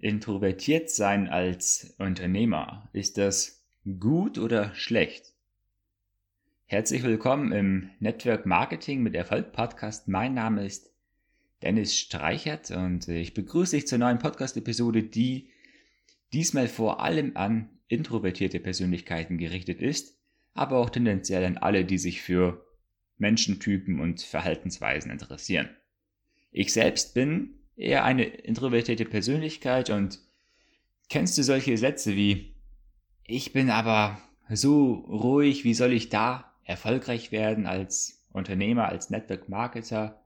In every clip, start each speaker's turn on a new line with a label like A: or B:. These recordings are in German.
A: Introvertiert sein als Unternehmer, ist das gut oder schlecht? Herzlich willkommen im Network Marketing mit Erfolg Podcast. Mein Name ist Dennis Streichert und ich begrüße dich zur neuen Podcast-Episode, die diesmal vor allem an introvertierte Persönlichkeiten gerichtet ist, aber auch tendenziell an alle, die sich für Menschentypen und Verhaltensweisen interessieren. Ich selbst bin eher eine introvertierte Persönlichkeit und kennst du solche Sätze wie ich bin aber so ruhig, wie soll ich da erfolgreich werden als Unternehmer, als Network Marketer?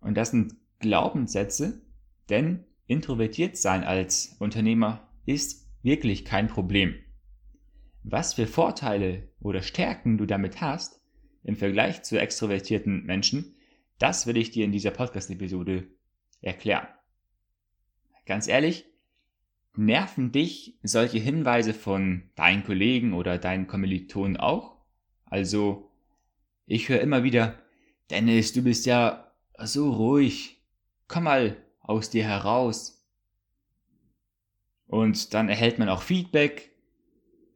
A: Und das sind Glaubenssätze, denn introvertiert sein als Unternehmer ist wirklich kein Problem. Was für Vorteile oder Stärken du damit hast im Vergleich zu extrovertierten Menschen, das will ich dir in dieser Podcast-Episode erklären. Ganz ehrlich, nerven dich solche Hinweise von deinen Kollegen oder deinen Kommilitonen auch? Also, ich höre immer wieder, Dennis, du bist ja so ruhig. Komm mal aus dir heraus. Und dann erhält man auch Feedback,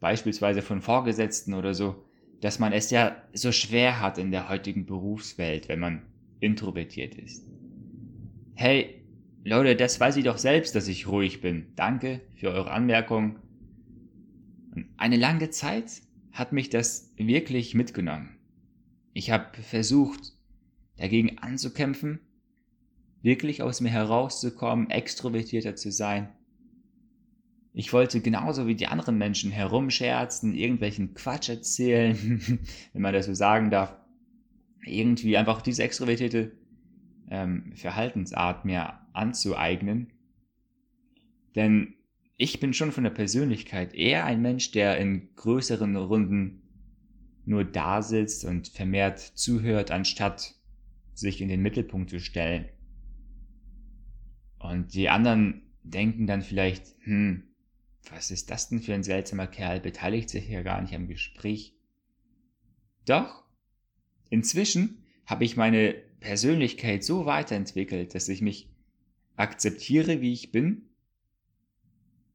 A: beispielsweise von Vorgesetzten oder so, dass man es ja so schwer hat in der heutigen Berufswelt, wenn man introvertiert ist. Hey, Leute, das weiß ich doch selbst, dass ich ruhig bin. Danke für eure Anmerkung. Eine lange Zeit hat mich das wirklich mitgenommen. Ich habe versucht, dagegen anzukämpfen, wirklich aus mir herauszukommen, extrovertierter zu sein. Ich wollte genauso wie die anderen Menschen herumscherzen, irgendwelchen Quatsch erzählen, wenn man das so sagen darf. Irgendwie einfach diese extrovertierte ähm, Verhaltensart mir anzueignen. Denn ich bin schon von der Persönlichkeit eher ein Mensch, der in größeren Runden nur da sitzt und vermehrt zuhört, anstatt sich in den Mittelpunkt zu stellen. Und die anderen denken dann vielleicht, hm, was ist das denn für ein seltsamer Kerl, beteiligt sich ja gar nicht am Gespräch. Doch, inzwischen habe ich meine Persönlichkeit so weiterentwickelt, dass ich mich akzeptiere, wie ich bin.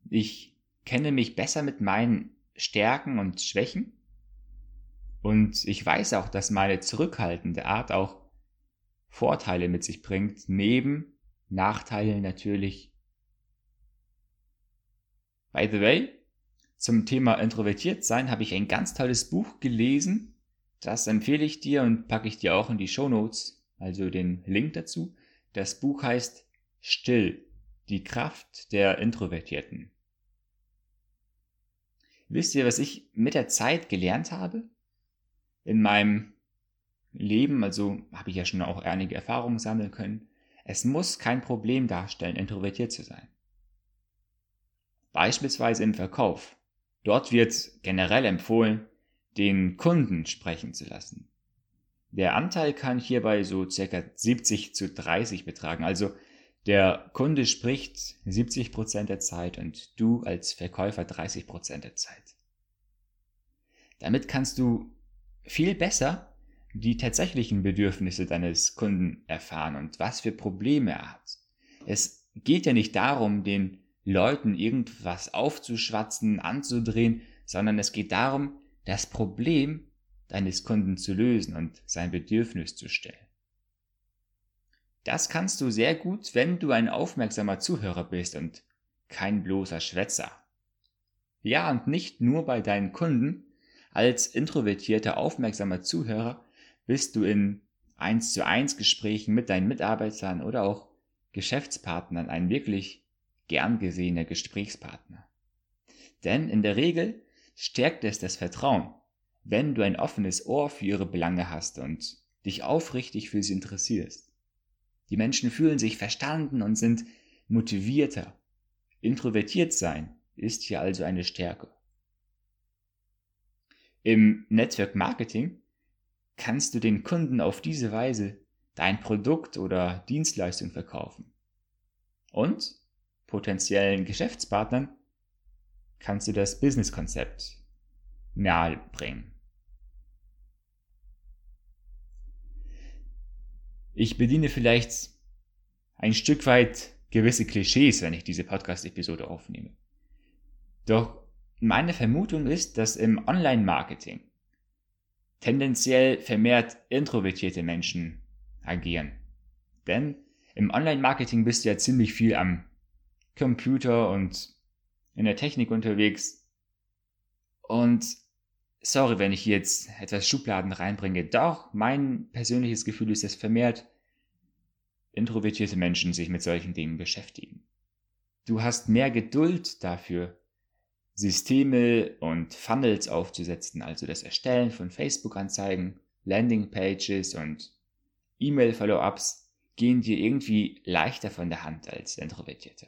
A: Ich kenne mich besser mit meinen Stärken und Schwächen. Und ich weiß auch, dass meine zurückhaltende Art auch Vorteile mit sich bringt, neben Nachteilen natürlich. By the way, zum Thema introvertiert sein habe ich ein ganz tolles Buch gelesen, das empfehle ich dir und packe ich dir auch in die Show Notes, also den Link dazu. Das Buch heißt Still, die Kraft der Introvertierten. Wisst ihr, was ich mit der Zeit gelernt habe? In meinem Leben, also habe ich ja schon auch einige Erfahrungen sammeln können. Es muss kein Problem darstellen, introvertiert zu sein. Beispielsweise im Verkauf. Dort wird generell empfohlen, den Kunden sprechen zu lassen. Der Anteil kann hierbei so circa 70 zu 30 betragen. Also der Kunde spricht 70 Prozent der Zeit und du als Verkäufer 30 Prozent der Zeit. Damit kannst du viel besser die tatsächlichen Bedürfnisse deines Kunden erfahren und was für Probleme er hat. Es geht ja nicht darum, den Leuten irgendwas aufzuschwatzen, anzudrehen, sondern es geht darum, das Problem deines Kunden zu lösen und sein Bedürfnis zu stellen. Das kannst du sehr gut, wenn du ein aufmerksamer Zuhörer bist und kein bloßer Schwätzer. Ja, und nicht nur bei deinen Kunden, als introvertierter, aufmerksamer Zuhörer bist du in 1 zu 1 Gesprächen mit deinen Mitarbeitern oder auch Geschäftspartnern ein wirklich gern gesehener Gesprächspartner. Denn in der Regel stärkt es das Vertrauen, wenn du ein offenes Ohr für ihre Belange hast und dich aufrichtig für sie interessierst. Die Menschen fühlen sich verstanden und sind motivierter. Introvertiert sein ist hier also eine Stärke. Im Network Marketing kannst du den Kunden auf diese Weise dein Produkt oder Dienstleistung verkaufen. Und potenziellen Geschäftspartnern kannst du das Business-Konzept nahe bringen. Ich bediene vielleicht ein Stück weit gewisse Klischees, wenn ich diese Podcast-Episode aufnehme. Doch meine Vermutung ist, dass im Online-Marketing tendenziell vermehrt introvertierte Menschen agieren. Denn im Online-Marketing bist du ja ziemlich viel am Computer und in der Technik unterwegs. Und sorry, wenn ich jetzt etwas Schubladen reinbringe, doch mein persönliches Gefühl ist, dass vermehrt introvertierte Menschen sich mit solchen Dingen beschäftigen. Du hast mehr Geduld dafür, Systeme und Funnels aufzusetzen, also das Erstellen von Facebook-Anzeigen, Landingpages und E-Mail-Follow-ups gehen dir irgendwie leichter von der Hand als Introvertierte.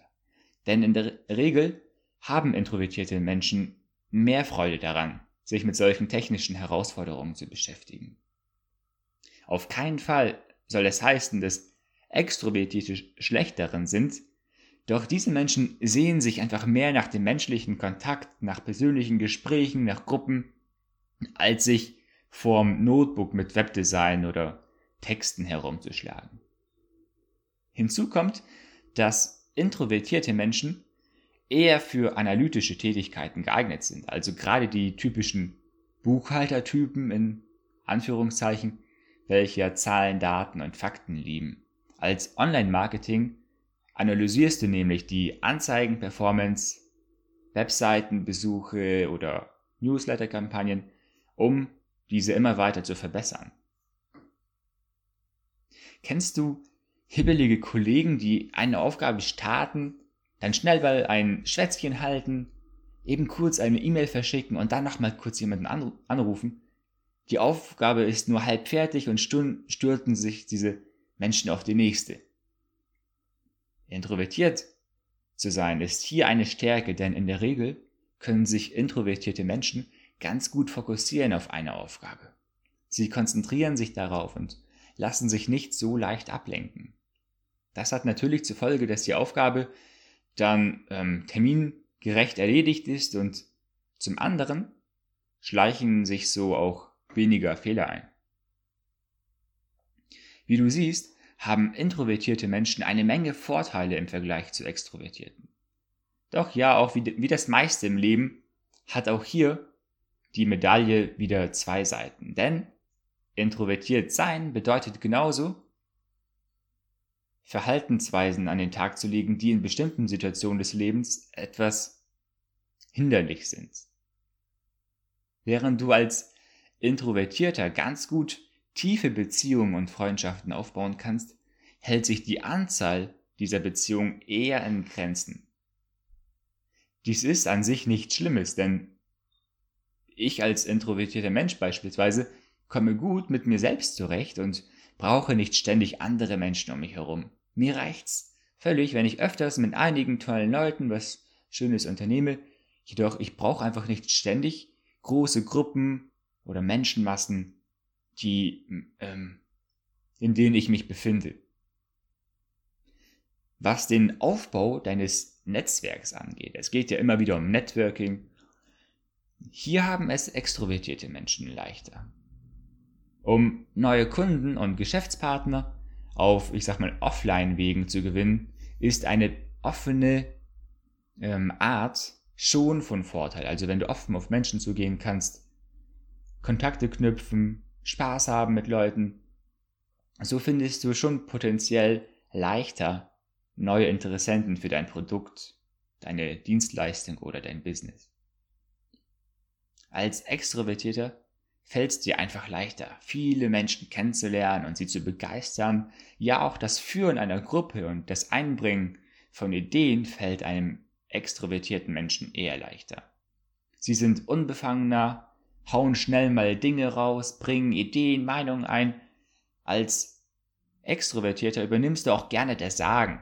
A: Denn in der Regel haben introvertierte Menschen mehr Freude daran, sich mit solchen technischen Herausforderungen zu beschäftigen. Auf keinen Fall soll es heißen, dass Extrovertierte schlecht darin sind, doch diese Menschen sehen sich einfach mehr nach dem menschlichen Kontakt, nach persönlichen Gesprächen, nach Gruppen, als sich vorm Notebook mit Webdesign oder Texten herumzuschlagen. Hinzu kommt, dass introvertierte Menschen eher für analytische Tätigkeiten geeignet sind, also gerade die typischen Buchhaltertypen in Anführungszeichen, welche Zahlen, Daten und Fakten lieben. Als Online-Marketing analysierst du nämlich die Anzeigen-Performance, Webseitenbesuche oder Newsletter-Kampagnen, um diese immer weiter zu verbessern. Kennst du hibbelige Kollegen, die eine Aufgabe starten, dann schnell mal ein Schwätzchen halten, eben kurz eine E-Mail verschicken und dann nochmal kurz jemanden anrufen? Die Aufgabe ist nur halb fertig und stürzen sich diese Menschen auf die nächste. Introvertiert zu sein ist hier eine Stärke, denn in der Regel können sich introvertierte Menschen ganz gut fokussieren auf eine Aufgabe. Sie konzentrieren sich darauf und lassen sich nicht so leicht ablenken. Das hat natürlich zur Folge, dass die Aufgabe dann ähm, termingerecht erledigt ist und zum anderen schleichen sich so auch weniger Fehler ein. Wie du siehst, haben introvertierte Menschen eine Menge Vorteile im Vergleich zu extrovertierten. Doch ja, auch wie, wie das meiste im Leben hat auch hier die Medaille wieder zwei Seiten. Denn introvertiert sein bedeutet genauso, Verhaltensweisen an den Tag zu legen, die in bestimmten Situationen des Lebens etwas hinderlich sind. Während du als Introvertierter ganz gut tiefe Beziehungen und Freundschaften aufbauen kannst, hält sich die Anzahl dieser Beziehungen eher in Grenzen. Dies ist an sich nichts Schlimmes, denn ich als introvertierter Mensch beispielsweise komme gut mit mir selbst zurecht und brauche nicht ständig andere Menschen um mich herum. Mir reicht's völlig, wenn ich öfters mit einigen tollen Leuten was Schönes unternehme, jedoch ich brauche einfach nicht ständig große Gruppen oder Menschenmassen die, ähm, in denen ich mich befinde. Was den Aufbau deines Netzwerks angeht, es geht ja immer wieder um Networking, hier haben es extrovertierte Menschen leichter. Um neue Kunden und Geschäftspartner auf, ich sag mal, Offline-Wegen zu gewinnen, ist eine offene ähm, Art schon von Vorteil. Also wenn du offen auf Menschen zugehen kannst, Kontakte knüpfen, Spaß haben mit Leuten. So findest du schon potenziell leichter neue Interessenten für dein Produkt, deine Dienstleistung oder dein Business. Als Extrovertierter fällt es dir einfach leichter, viele Menschen kennenzulernen und sie zu begeistern. Ja, auch das Führen einer Gruppe und das Einbringen von Ideen fällt einem extrovertierten Menschen eher leichter. Sie sind unbefangener, hauen schnell mal Dinge raus, bringen Ideen, Meinungen ein. Als Extrovertierter übernimmst du auch gerne das Sagen.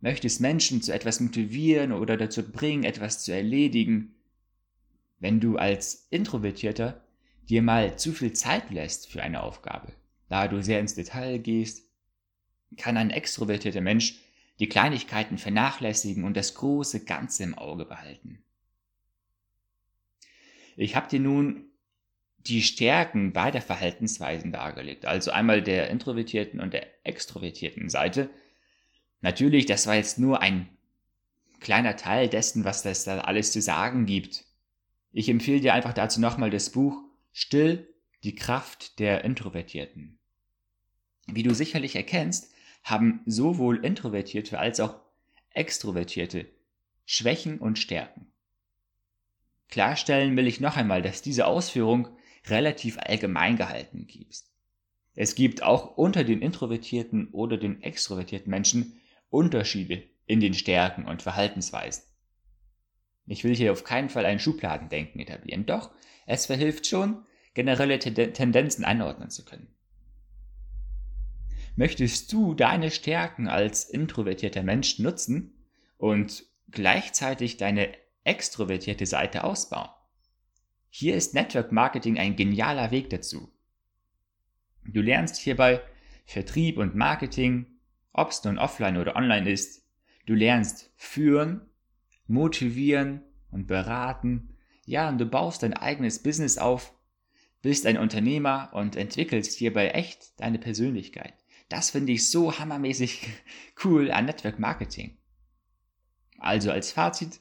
A: Möchtest Menschen zu etwas motivieren oder dazu bringen, etwas zu erledigen. Wenn du als Introvertierter dir mal zu viel Zeit lässt für eine Aufgabe, da du sehr ins Detail gehst, kann ein extrovertierter Mensch die Kleinigkeiten vernachlässigen und das große Ganze im Auge behalten. Ich habe dir nun die Stärken beider Verhaltensweisen dargelegt, also einmal der introvertierten und der extrovertierten Seite. Natürlich, das war jetzt nur ein kleiner Teil dessen, was das da alles zu sagen gibt. Ich empfehle dir einfach dazu nochmal das Buch Still, die Kraft der Introvertierten. Wie du sicherlich erkennst, haben sowohl Introvertierte als auch Extrovertierte Schwächen und Stärken. Klarstellen will ich noch einmal, dass diese Ausführung relativ allgemein gehalten gibt. Es gibt auch unter den introvertierten oder den extrovertierten Menschen Unterschiede in den Stärken und Verhaltensweisen. Ich will hier auf keinen Fall ein Schubladendenken etablieren, doch es verhilft schon, generelle Tendenzen einordnen zu können. Möchtest du deine Stärken als introvertierter Mensch nutzen und gleichzeitig deine extrovertierte Seite ausbauen? Hier ist Network Marketing ein genialer Weg dazu. Du lernst hierbei Vertrieb und Marketing, ob es nun offline oder online ist. Du lernst führen, motivieren und beraten. Ja, und du baust dein eigenes Business auf, bist ein Unternehmer und entwickelst hierbei echt deine Persönlichkeit. Das finde ich so hammermäßig cool an Network Marketing. Also als Fazit,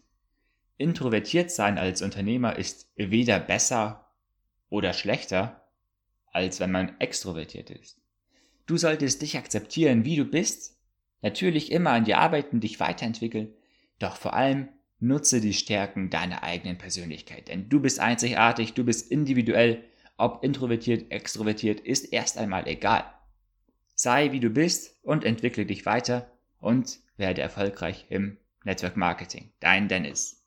A: introvertiert sein als Unternehmer ist weder besser oder schlechter, als wenn man extrovertiert ist. Du solltest dich akzeptieren, wie du bist, natürlich immer an dir arbeiten, dich weiterentwickeln, doch vor allem nutze die Stärken deiner eigenen Persönlichkeit, denn du bist einzigartig, du bist individuell, ob introvertiert, extrovertiert, ist erst einmal egal. Sei wie du bist und entwickle dich weiter und werde erfolgreich im Network Marketing. Dein Dennis.